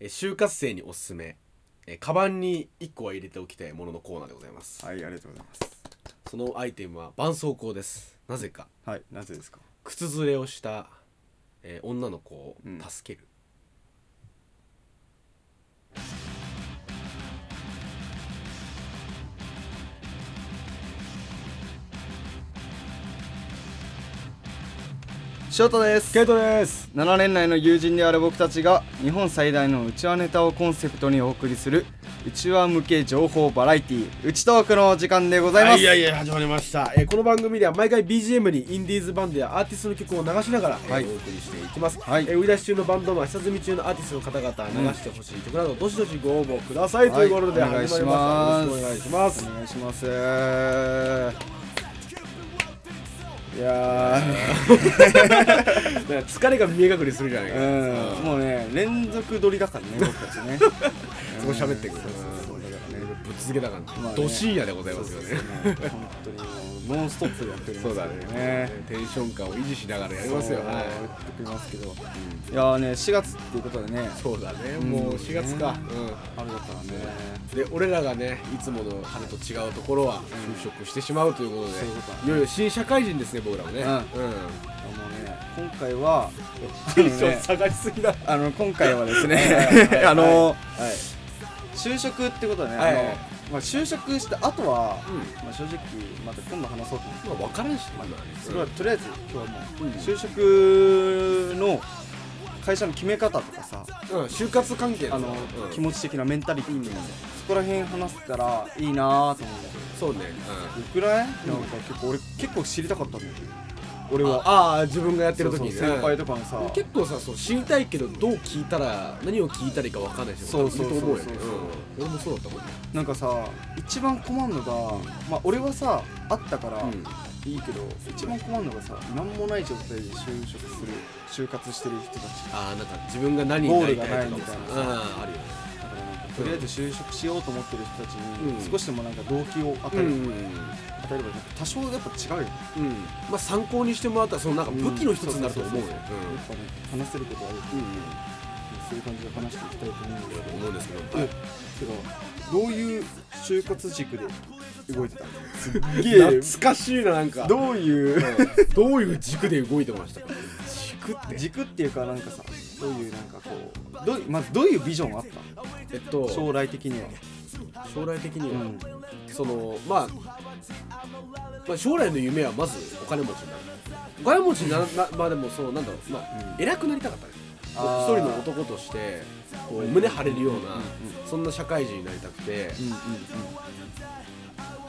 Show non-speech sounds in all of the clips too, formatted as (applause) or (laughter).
えー就活生におすすめ、えーカバンに1個は入れておきたいもののコーナーでございます。はいありがとうございます。そのアイテムは絆創膏です。なぜか。はいなぜですか？靴ずれをした、えー女の子を助ける、翔太です。ケイトです。7年来の友人である僕たちが日本最大のうちわネタをコンセプトにお送りするうちわ向け情報バラエティーうちトークの時間でございます。はい、いやいや始まりました、えーこの番組では毎回 BGM にインディーズバンドやアーティストの曲を流しながら、えーはい。お送りしていきます、はい。えー売り出し中のバンドマン下積み中のアーティストの方々流してほしい曲など、どしどしご応募ください、ということでお願いし始まりました。お願いします。お願いしますいや (laughs) 疲れが見え隠れするじゃないか、ーうん。もうね連続撮りだからね (laughs) 僕たちね。そこ喋ってくるそうそうそうだからね。ぶっ続けた感じ、まあね。ド深夜でございますよね。本当にノンストップでやっておりますそうだね。ねテンション感を維持しながらやりますよ。はい。やってますけど、いやーね4月っていうことでね。そうだね、うん。もう4月か、春だからね。うん、で俺らがねいつもの春と違うところは就職してしまうということで、いよいよ新社会人ですね僕らもね、うん。うん。あのね今回は (laughs) テンション下がりすぎだ。あの今回はですはい。ね (laughs) あのはい。就職ってことでね、はい。あのまあ、就職した後は、うん。まあ、正直また今度話そうと思って。まあ分からんしね。まあそれはとりあえず今日はもう、うん。就職の会社の決め方とかさうん、就活関係あの、うん。気持ち的なメンタリティーとかさそこら辺話せたらいいなと思う。そうね、よくない、なんか結構俺結構知りたかったんだよ俺は。ああ自分がやってる時にね。先輩とかのさ。結構さそう知りたいけどどう聞いたら何を聞いたらいいか分かんない人そうそうそうそう。いると思う俺もそうだったもんねなんかさ一番困るのがまあ俺はさあったからうん。いいけど、一番困るのがさ何もない状態で就職する就活してる人たち。ああなんか自分が何になりたいとかもさ。ゴールがないみたいなうんあるよねとりあえず就職しようと思ってる人たちに、うん。少しでもなんか動機を与える、うん。与えれば多少やっぱ違うよね。うん。まあ参考にしてもらったらそのなんか武器の一つになると思うよ。やっぱね話せることはあるうん。うんそういう感じで話していきたいと思うんですけど。えけどどういう就活軸で動いてたすっげえ。懐かしいななんか。どういう？どういう軸で動いてましたか？軸って？軸っていうかなんかさどういうなんかこうどうまずどういうビジョンあったえっとの将来的には将来的には、うん。そのまあ、まあ将来の夢はまずお金持ちになる。お金持ちにななまあでもそのなんだろう。まあ、うん。偉くなりたかったね。一人の男としてこう胸張れるような、そんな社会人になりたくて、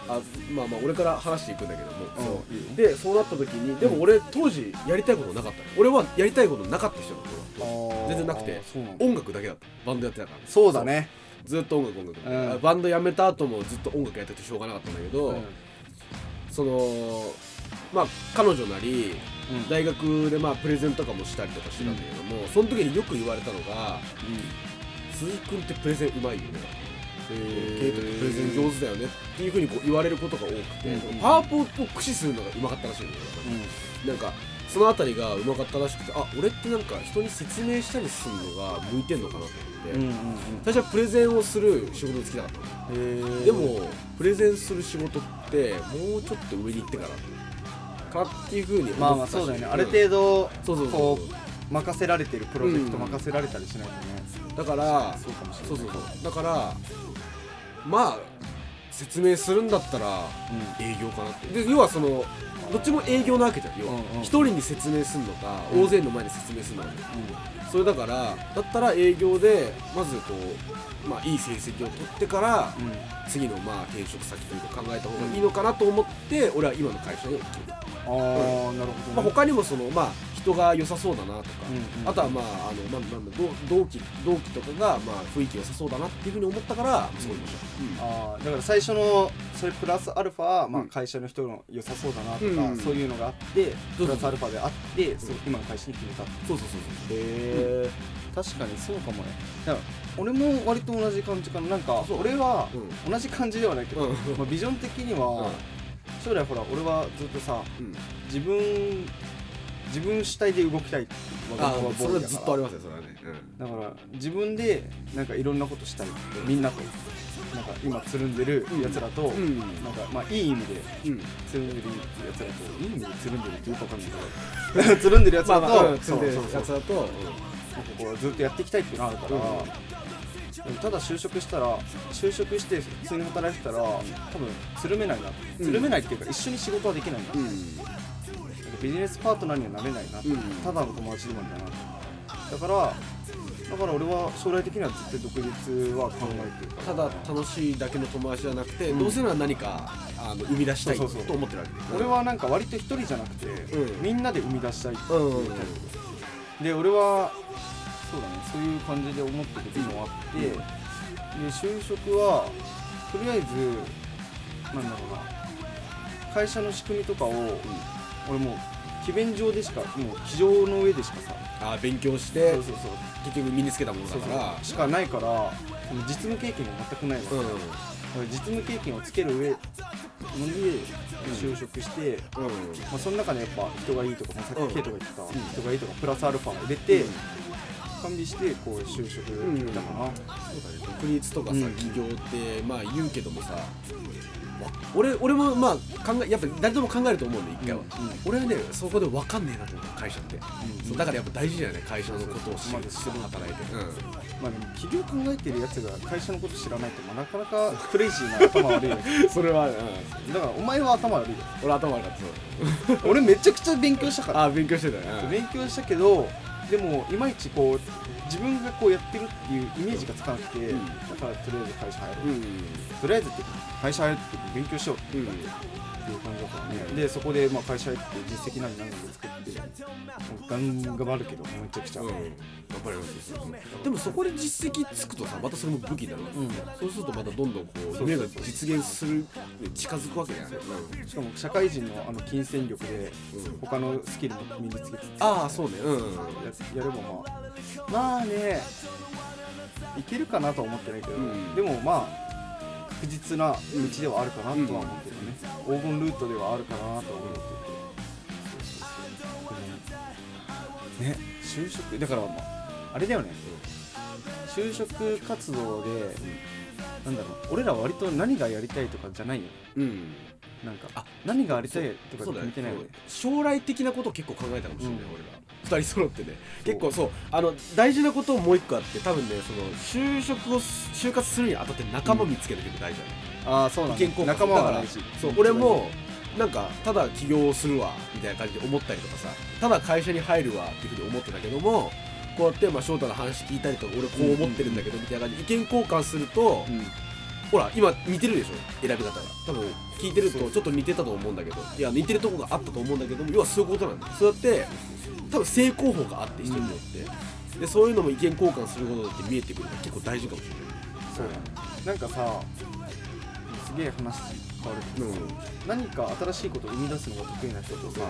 あまあまあ俺から話していくんだけども、うでそうなった時にでも俺当時やりたいことなかったの。俺はやりたいことなかった人なの。俺は全然なくて。音楽だけだった。バンドやってたから。そうだね。ずっと音楽音楽、うん。バンド辞めた後もずっと音楽やっててしょうがなかったんだけど、うん。そのまあ彼女なりうん。大学でまあプレゼンとかもしたりとかしてたんだけども、その時によく言われたのが「鈴木君ってプレゼンうまいよね」ケイトってプレゼン上手だよね。っていうふうにこう言われることが多くて、うんパワポを駆使するのがうまかったらしいんだよ、なんかそのあたりがうまかったらしくてあ俺ってなんか人に説明したりするのが向いてんのかなと思って、うんうんうん。最初はプレゼンをする仕事に就きたかったの。でもプレゼンする仕事ってもうちょっと上に行ってからかっていうふうにまあまあそうだよね。ある程度そうそうそう。こう任せられてるプロジェクトうん。任せられたりしないとね。だからそうかもしれない。そうそうそう。だからまあ説明するんだったら営業かなって。で要はそのどっちも営業なわけじゃん。要はうんうん。一人に説明するのかうん。大勢の前に説明するのか。それだからだったら営業でまずこうまあいい成績を取ってからうん。うん次のまあ転職先というか考えた方がいいのかなと思って俺は今の会社に決めたああなるほまあ、どね他にもその、まあ、人が良さそうだなとか、うんうんあとは、まああのまあまあ、同同期同期とかが、まあ、雰囲気良さそうだなっていうふうに思ったからそう言いました、ああだから最初のそれプラスアルファ、まあ、うん。会社の人の良さそうだなとか、うんそういうのがあってそうそうプラスアルファであってそう今の会社に決めたへそうそうそうえ確かにそうかもね。俺も割と同じ感じかな。なんかそう。俺はそう同じ感じではないけど、うん。まあ、ビジョン的には、将来ほら俺はずっとさうんうん。自分自分主体で動きたいっていうあ我がそれはずっとありまますよそれはね。だから自分でなんかいろんなことしたい。みんなとなんか今つるんでるやつらと、うん。うんなんかまあいい意味でうん。つるんでるやつらといい意味でつるんでるっていうかわかんないけど。(laughs) つるんでるやつらと、まあまあ積んでるそうそう。そうやつだとなんかこうずっとやっていきたいっていうのがあるから、うん。でもただ就職したら就職して普通に働いてたら多分つるめないな。うんつるめないっていうか一緒に仕事はできないな、うんビジネスパートナーにはなれないな、うん。ただの友達でもあるんだなだからだから俺は将来的には絶対独立は考えてる。ただ楽しいだけの友達じゃなくて、うん。どうせなら何かあの生み出したいと思ってるわけで俺はなんか割と一人じゃなくて、うん。みんなで生み出したいってう。んいうタイプで俺はそうだね。そういう感じで思ってる時もあって、で就職はとりあえずなんだろうな。会社の仕組みとかを、俺もう機弁上でしかもう机上の上でしかさあ勉強してそうそうそう。結局身につけたものだそうから。そうしかないからその実務経験が全くないの、うん。だから実務経験をつける上ので就職して、うん。まあ、その中でやっぱ人がいいとか、まあ、さっうんきケイトが言ってた、ん。人がいいとかプラスアルファを入れて、うん完備してこう就職できたかな、そうだね独立とかさ、うん起業ってまあ言うけどもさ、まあ俺俺もまあ考えやっぱ誰でも考えると思うんで一回は、うん。俺はねそこで分かんねえなと思う会社って、うん。だからやっぱ大事だよね会社のことを知るまず知る働いて、まあでも起業考えてるやつが会社のこと知らないと、まあ、なかなかクレイジーな頭悪いよね。うん、それは、うん、だからお前は頭悪いよ。俺頭悪かった。(laughs) 俺めちゃくちゃ勉強したから。あ勉強してたよ、うん。勉強したけどでもいまいちこう自分がこうやってるっていうイメージがつかなくて、うん。だからとりあえず会社入ろう、うん。とりあえずって会社入って勉強しようってうんいう感じだからね、う。んでそこでまあ会社入って実績なり何なり作ってガン頑張るけどめちゃくちゃ、うん、やっぱりそうそうそうでもそこで実績つくとさまたそれも武器になる。わけ、うん。そうするとまたどんどんこう夢が実現するに近づくわけだよね、しかも社会人のあの金銭力でうん。他のスキルも身につけつつああそうね。うん。ややればまあまあねいけるかなとは思ってないけど、うん。でもまあ確実な道ではあるかなとは思ってるよね、黄金ルートではあるかなとは思ってて、でもね。就職だからまああれだよね、就職活動で、なんだろう俺らは割と何がやりたいとかじゃないようんなんかあ何がやりたいとかそうだね。決めてないよね。将来的なことを結構考えたかもしれない、うん。俺ら二人揃ってね。結構そう。あの大事なこともう一個あって多分ねその就職をす就活するにあたって仲間見つけるけど大事だね、ああそうなんだ。意見交換仲間は大事。そう俺もなんかただ起業するわみたいな感じで思ったりとかさ。ただ会社に入るわっていうふうに思ってたけどもこうやってまあ翔太の話聞いたりとか俺こう思ってるんだけどみたいな感じで意見交換すると、うんほら今似てるでしょ？選び方が。多分聞いてるとちょっと似てたと思うんだけど。いや似てるとこがあったと思うんだけども要はそういうことなんだよそうやって多分成功法があって人によって、でそういうのも意見交換することだって見えてくるから結構大事かもしれない。そう。なんかさすげえ話変わるけど、何か新しいことを生み出すのが得意な人とさ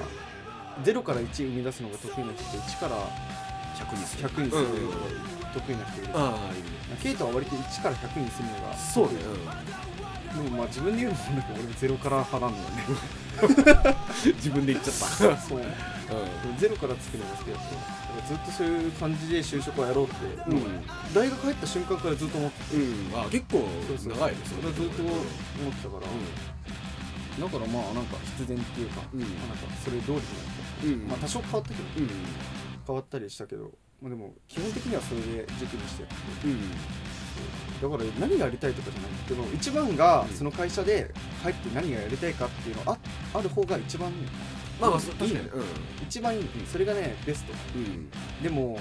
0から1生み出すのが得意な人と1から100にする100にするのうん。が得意な人いる、ああいいねケイトは割と1から100にするのが。そうね、でもまあ自分で言うのもなんだけど俺0から派なんだよね。うん、自分で言っちゃった。そう。うゼロから作るのが好きだったずっとそういう感じで就職をやろうって、んうん、大学入った瞬間からずっと思ってうん、あ結構長いです俺はずっと思ってたから、だからまあなんか必然っていうか、うん。まあなんかそれ通りになった、うん。まあ多少変わったけど、うん変わったりしたけど、まあ、でも基本的にはそれで軸にしてやってて。うん。だから何がやりたいとかじゃないけど一番がうんその会社で入って何がやりたいかっていうのあある方が一番まあまあ確かに。一番いい。それがねベスト。うん。うんでも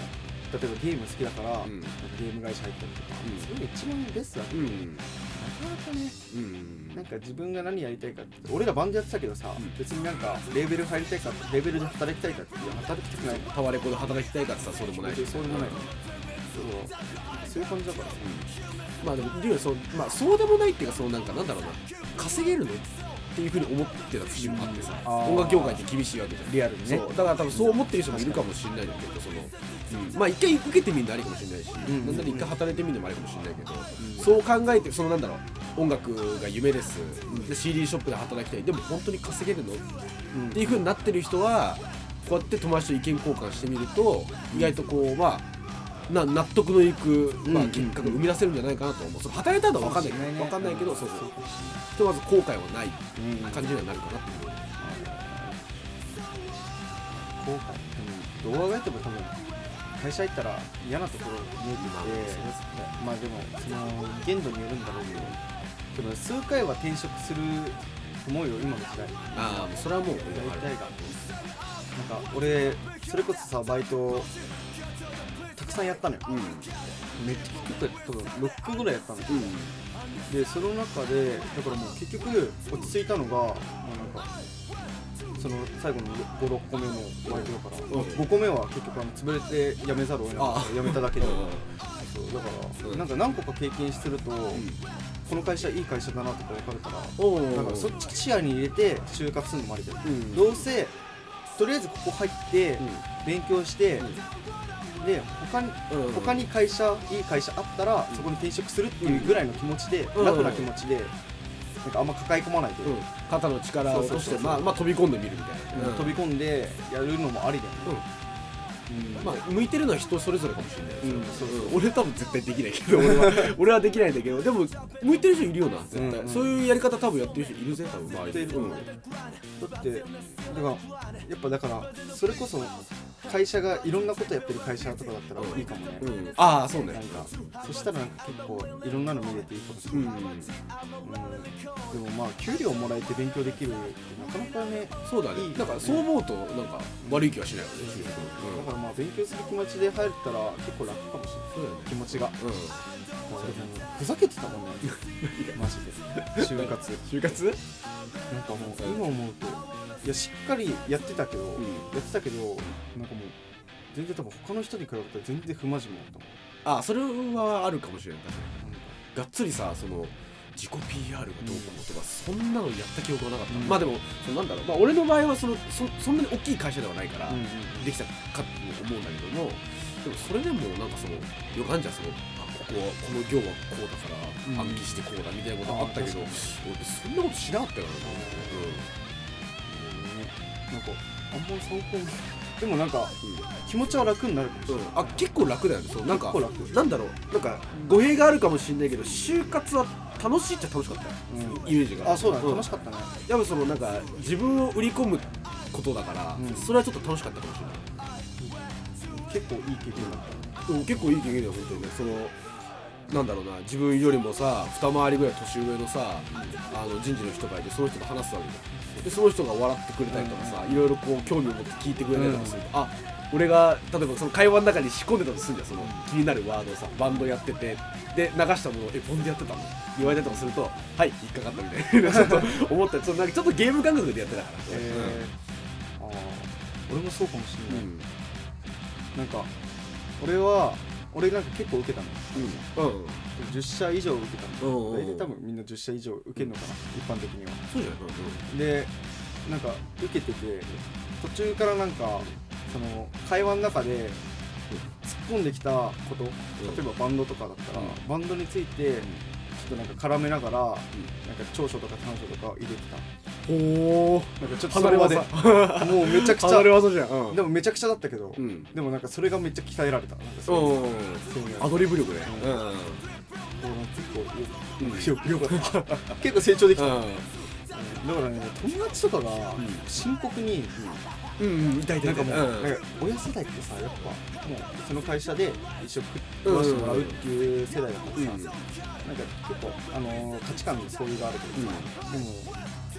例えばゲーム好きだから、うん。ゲーム会社入ったりとか、うん。それが一番ベストだけど、うんなかなかね。うん。なんか自分が何やりたいかって俺らバンドやってたけどさ、うん。別になんかレーベル入りたいかレーベルで働きたいかって働きたくない。タワレコで働きたいかってさそうでもない。しそうでもない。そうそういう感じだからさ。まあでもリュウそうまあそうでもないっていうかそのなんかなんだろうな。稼げるの？っていうふうに思ってた節もあってさ、音楽業界って厳しいわけじゃん。リアルにね。そう。だから多分そう思ってる人もいるかもしれないんだけどその、うん。まあ一回受けてみるのありかもしれないし、ん。なんなら一回働いてみるのもありかもしれないけど、ん。そう考えてそのなんだろう音楽が夢です、で CD ショップで働きたい。でも本当に稼げるの？っうん。ていうふうになってる人はこうやって友達と意見交換してみると意外とこうまあな納得のいく、まあ、うん結果が生み出せるんじゃないかなと思う、その働いたのは分かんない。けどね。分かんないけど、そうそう。ひとまず後悔はない。感じにはなるかなって思う。後悔。でもどう考えても多分会社行ったら嫌なところ見えてまあきてまあでもその限度によるんだろうけどでも数回は転職すると思うよ今の時代ああそれはもう大体がなんか俺それこそさバイトたくさんやったのよ。うん。めっちゃ結構多分6個ぐらいやったのよ。うん。でその中でだからもう結局落ち着いたのが、まあ、なんかその最後の56個目のバイトだから、うん。5個目は結局あの潰れて辞めざるを得なかった。あ。辞めただけで、うん。そうだから、うんなんか何個か経験すると、この会社いい会社だなとか分かるからだからそっち視野に入れて就活するのもありだよ、うん。どうせとりあえずここ入って勉強して、で他にうん。他に会社いい会社あったらそこに転職するっていうぐらいの気持ちで、うん。楽な気持ちでなんかあんま抱え込まないで、うん。肩の力を落としてまあまあ飛び込んでみるみたいな、飛び込んでやるのもありだよね、うんまあ向いてるのは人それぞれかもしれないですよ、うん。俺多分絶対できないけど俺は。俺はできないんだけど。でも向いてる人いるよな絶対、うんうんそういうやり方多分やってる人いるぜ多分周りに。絶対いると思うだってだからやっぱだからそれこそ会社がいろんなことやってる会社とかだったらいいかもね、うん、うん、ああそうね。なんかそしたらなんか結構いろんなの見れていいかもしれうん。ない、うん。でもまあ給料もらえて勉強できるってなかなかねそうだね。いいだからそう思うとなんか悪い気はしないよね。だからまあ勉強する気持ちで入ったら結構楽かもしれない。そうだよね。気持ちが。うん。もうふざけてたもんね。マジで。(laughs) 就活。就活？なんかもう今思うと。いやしっかりやってたけど、ん。やってたけどなんかもう全然多分他の人に比べたら全然不真面目だったもん。あそれはあるかもしれない確かに。がっつりさその自己 PR がどうこうとか、そんなのやった記憶はなかった、うん。まあでもそのなんだろう、まあ、俺の場合はそのそそんなに大きい会社ではないから、うんできたかと思うんだけどもでもそれでもなんかそのよくあんじゃんそのあここはこの行はこうだからうん。暗記してこうだみたいなことあったけど、あ俺そんなことしなかったか。らな、なんかあんまり参考に。でもなんかう気持ちは楽になるかもしれんない、あ結構楽だよね。そうなんか結構楽なんだろう。なんか語弊があるかもしれないけど就活は楽しいっちゃ楽しかったよ。うん。イメージが。あそうだ。楽しかったね。やっぱそのなんか自分を売り込むことだから、うん。それはちょっと楽しかったかもしれない。結構いい経験だった。うん結構いい経験だよ本当にね。そのなんだろうな自分よりもさ二回りぐらい年上のさあの人事の人がいてその人と話すわけじゃん。でその人が笑ってくれたりとかさ、いろいろこう興味を持って聞いてくれたりとかすると、あ俺が例えばその会話の中に仕込んでたとするんだよその気になるワードをさバンドやっててで流したものを「えバンドやってたの?」言われたりとかすると「はい引っかかった」みたいな (laughs) ちょっと思ったりそのなんかちょっとゲーム感覚でやってたからえー、ああ俺もそうかもしれない、うん。なんか俺は俺なんか結構受けたの。うん。うん10社以上受けたの。うんうんうん。大体多分みんな10社以上受けるのかな、一般的には。そうじゃない？でなんか受けてて途中からなんかその会話の中で突っ込んできたこと例えばバンドとかだったら、うん。バンドについてちょっとなんか絡めながら、なんか長所とか短所とか入れてた。おおなんかちょっとそれまで。もうめちゃくちゃ。離れ技じゃん。うん。でもめちゃくちゃだったけど、うん。でもなんかそれがめっちゃ鍛えられた。なんかそうアドリブ力ねう。ん。うん結構よよかった結構成長できた、だからね友達とかがん深刻に、うんうん痛い痛ない。んかもう、うん。なんか親世代ってさやっぱもうその会社で一生食わしてもらうっていう世代だからさ、うんなんか結構、あのー価値観にそういうがあるけどさ、でも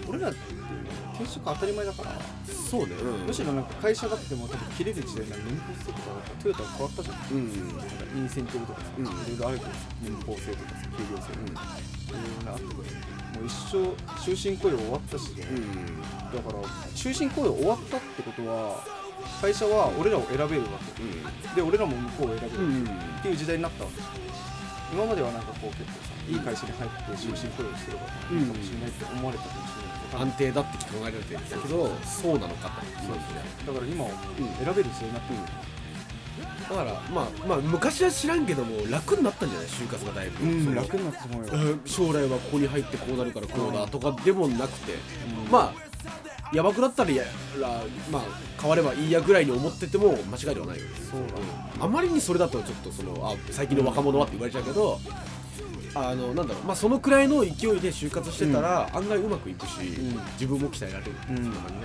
俺らっていうのは転職当たり前だから、そうね。むしろなんか会社だっても多分切れる時代には年俸制とかトヨタが変わったじゃんうんなんかインセンティブとか。さ、うん。いろいろあるけどさ年俸制とかさ給料制とか、いろいろなあってもう一生終身雇用終わったし、うん。だから終身雇用終わったってことは会社は俺らを選べるわけ。で俺らも向こうを選べる、うん。っていう時代になったわけ。今まではなんかこう結構さいい会社に入って終身雇用してればいいかもしれないって思われたかもしれない。安定だって考えられてるんだけどそうなのかと。そうだから今は選べる時代になってる、だからまあまあ昔は知らんけども楽になったんじゃない？就活がだいぶ。その楽になったと思うよ、うん将来はここに入ってこうなるからこうだとかでもなくて。うん。まあやばくなったらやらまあ変わればいいやぐらいに思ってても間違いではないよね。そうだ。うん。あまりにそれだとちょっとそのあ最近の若者はって言われちゃうけど、あのなんだろう。まあそのくらいの勢いで就活してたら、案外うまくいくし、ん自分も鍛えられる、うん。そんな感じね、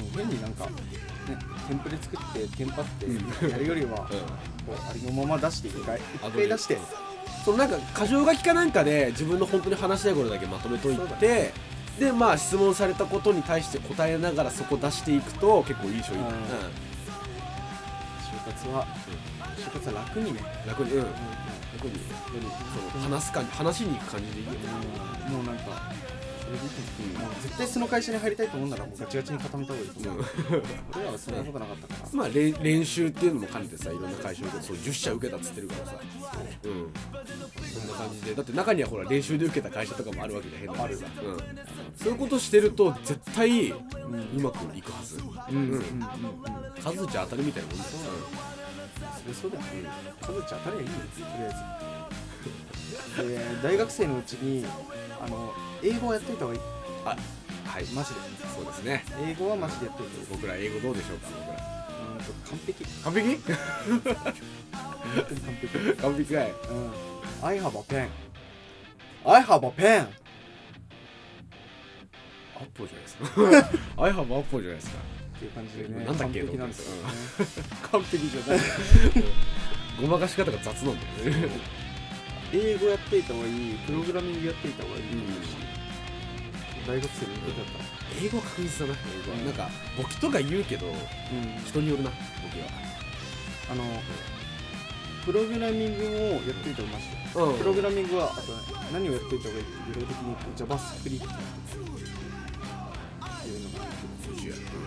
もう変になんかねテンプレ作ってテンパってうん。やるよりはこうん。うありのまま出して一回あ一回出して。そのなんか箇条書きかなんかで自分の本当に話したいことだけまとめといてでまあ質問されたことに対して答えながらそこ出していくと結構いい勝因、うん。うん。就活は就活は楽にね。楽にうん。うん。楽に。その話す感じ話しに行く感じでいいよね。うん。もうなんかそ絶対その会社に入りたいと思うならもうガチガチに固めた方がいいと思う。俺らはそんなことなかったからまあ練練習っていうのも兼ねてさいろんな会社でそう10社受けたっつってるからさ。うん。そんな感じで。だって中にはほら練習で受けた会社とかもあるわけで変な話さ、うん、そういうことしてると絶対うまくいくはず。うん。うん。うん。うん。数打ち当たるみたいなもん。だよそれそうだよね数打ち当たりゃいいよとりあえずで大学生のうちにあの英語をやっといた方がいい。あはい。マジでそうですね。英語はマジでやっといた方がい。い僕ら英語どうでしょうか僕らうんと完璧。完璧？(laughs) 本当に完璧。完璧かい。うん。I have a pen I have a pen アッポーじゃないですか。I (laughs) have アッポーじゃないですか。っていう感じでねなんだっけ？完璧なんですよね。完璧じゃない。(laughs) ごまかし方が雑なんだよね英語やっていた方がいいプログラミングやっていた方がいいと思うし、大学生に向けてだったら。英語は確実だな英語は。なんか簿記とか言うけどうん。人によるな簿記は。あのプログラミングをやっていた方がマジプログラミングはあとね何をやっていた方がいいって具体的に言うと JavaScript っていうのがあって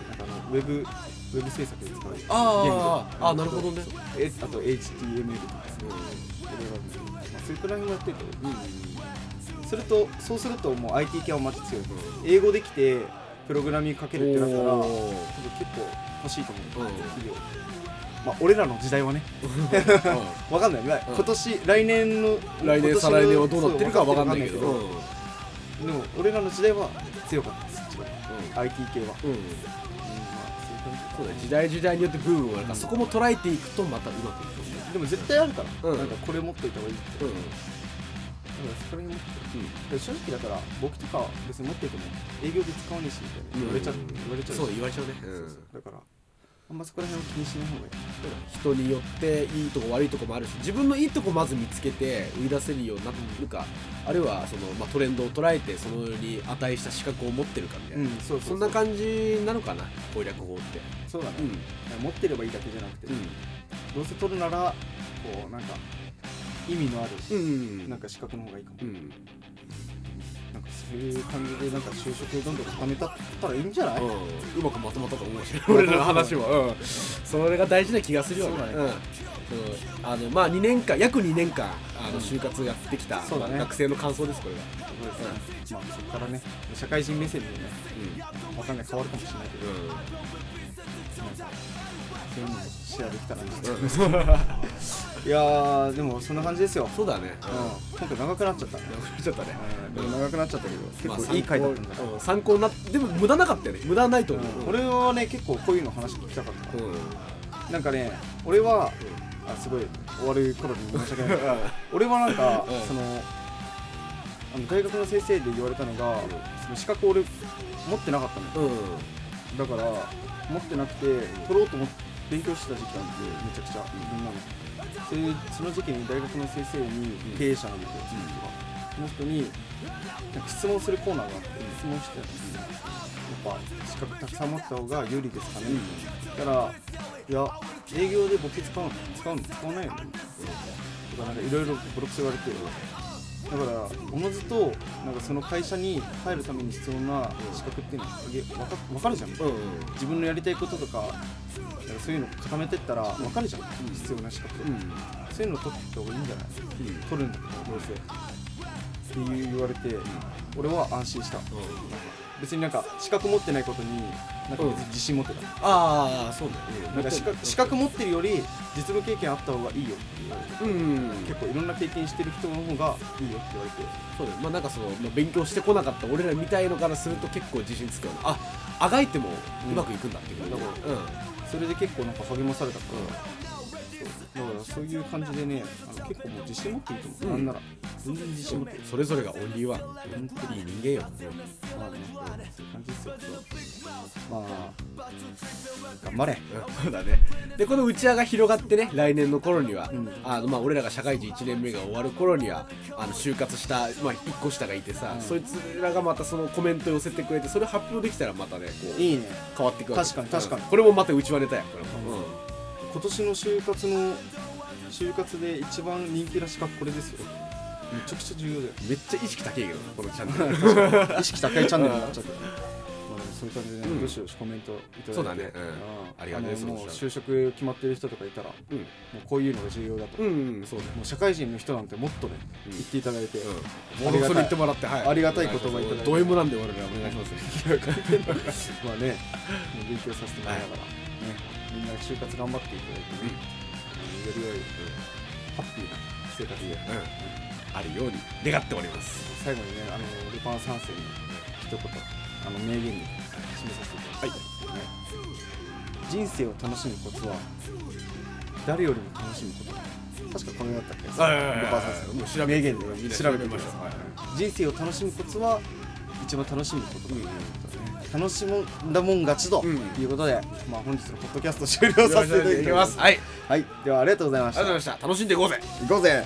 なんかあのウェブウェブ制作で使う言語あーあーなるほどねえあと HTML とかですねそれがまあ、そういうプラグラミングやってると？うん。するとそうするともう IT 系はマジ強い英語できてプログラミングかけるってなったら結構欲しいと思う、うん。企業。まあ俺らの時代はね。わかんない、今年来年の来年再来年はどうなってるかは分かんないけど。でも俺らの時代は強かったです一番。IT 系は、そうだね時代時代によってブームもあるからそこも捉えていくとまたうまくいくでも絶対あるから、うん。なんかこれ持っといた方がいいって、ううんだからそれに持ってで正直だから僕とかは別に持ってても営業で使わねえしみたいな。言われちゃう、うん言われちゃうし。そう言われちゃうね。うん。だからあんまそこら辺を気にしない方がいい。人によっていいとこ悪いとこもあるし自分のいいとこまず見つけて売り出せるようになるかあるいはその、まあ、トレンドを捉えてそのに値した資格を持ってるかみたいな、うんそうそんな感じなのかな攻略法って。そうだね、うん。持ってればいいだけじゃなくて、うどうせ取るならこうなんか意味のあるんうん。なんか資格の方がいいかも、うん。なんかそういう感じでなんか就職をどんどん固めたったらいいんじゃない、うん、うまくまとまったと思うし (laughs) 俺らの話は、うん、それが大事な気がするよね。そうだね。うあのまあ2年間約2年間あの就活をやってきた、そうだね。まあ学生の感想ですこれは、そうですね、まあそこからね社会人目線でねうん。わかんない変わるかもしれないけど、うんなんかそういうのもシェアできたらなと思いますいやーでもそんな感じです。よ、(laughs) そうだね、うん、今回長くなっちゃった。ね、ちょっとね、うん、でも長くなっちゃったけどまあ結構いい回だったんだから、うん。参考になっでも無駄なかったよね。無駄ないと思う、うん俺はね結構こういうの話聞きたかったうん。なんかね俺はあすごい終わる頃に申し訳ない。(laughs) 俺はなんか、うん。そのあの大学の先生で言われたのが、その資格俺持ってなかったのよ。うん。だから持ってなくて取ろうと思って勉強してた時期なんでめちゃくちゃ。いろんなのそれその時期に大学の先生に経営者なんだけどその人がその人になんか質問するコーナーがあって質問してたんですよやっぱ資格たくさん持った方が有利ですかね、だからいや営業で簿記使うの使うの使わないよねとかなんかいろいろボロクソ言われてだからおのずとなんかその会社に入るために必要な資格っていうのは分か分かるじゃんうんうん。自分のやりたいこととかそういうの固めてったら分かるじゃん、必要な資格、うん。そういうの取った方がいいんじゃない？取るんだけどどうせ。っていう言われて、俺は安心した。別になんか資格持ってないことになんか別に自信持ってた、ああそうだね。なんか資格資格持ってるより実務経験あった方がいいよって言われてうん。結構いろんな経験してる人の方がいいよって言われて。そうだよ。まあなんかその、まあ、勉強してこなかった俺らみたいのからすると結構自信つくよねああがいてもうまくいくんだっていう。ことで、うんそれで結構なんか励まされたから、だからそういう感じでねあの結構もう自信持っていいと思う、うんなんなら。全然自信持ってるそれぞれがオンリーワン本当にいい人間よ、まあね、そういう感じですよ。まあ頑張れ。そうだね。でこの内輪が広がってね来年の頃には、うん。あのまあ、俺らが社会人1年目が終わる頃にはあの就活した、まあ、1個下がいてさ、うん。そいつらがまたそのコメント寄せてくれてそれ発表できたらまたねこういいね。変わっていくわけ。確かに確かに。うん。これもまた内輪ネタやこれも、うん。今年の就活の就活で一番人気な資格これですよめちゃくちゃ重要だよ。めっちゃ意識高いけどこのチャンネル。(laughs) 意識高いチャンネル。になっちゃった、まあ、でもそういう感じでね、うん。どしどしコメントいただいて。そうだね。うん。あありがたいですのもうそ就職決まってる人とかいたらもうん。うこういうのが重要だと、うん、うん、そうもう社会人の人なんてもっとね、うん。言っていただいて、うん、もうそれ言ってもらって、はい、ありがたい言葉いただいて。ド M なんで俺らお願いします。(laughs) まあね、もう勉強させてもらいながら、ね、みんな就活頑張っていただいてより良い、ハッピーな生活で、うん、あるように願っております。最後にね、あのルパン三世に一言、あの名言に締めさせていただきます、ね。人生を楽しむコツは、誰よりも楽しむこと。確かこのようだったっけルパン三世もう調べ名言で調べてみましょう、はう。人生を楽しむコツは、一番楽しむことだ、うんうん楽しんだもん勝ちとうんいうことで、まあ本日のポッドキャスト終了させていただきます。はいありはい、ではありがとうございました。がとうございました。楽しんでいこうぜ。行こうぜ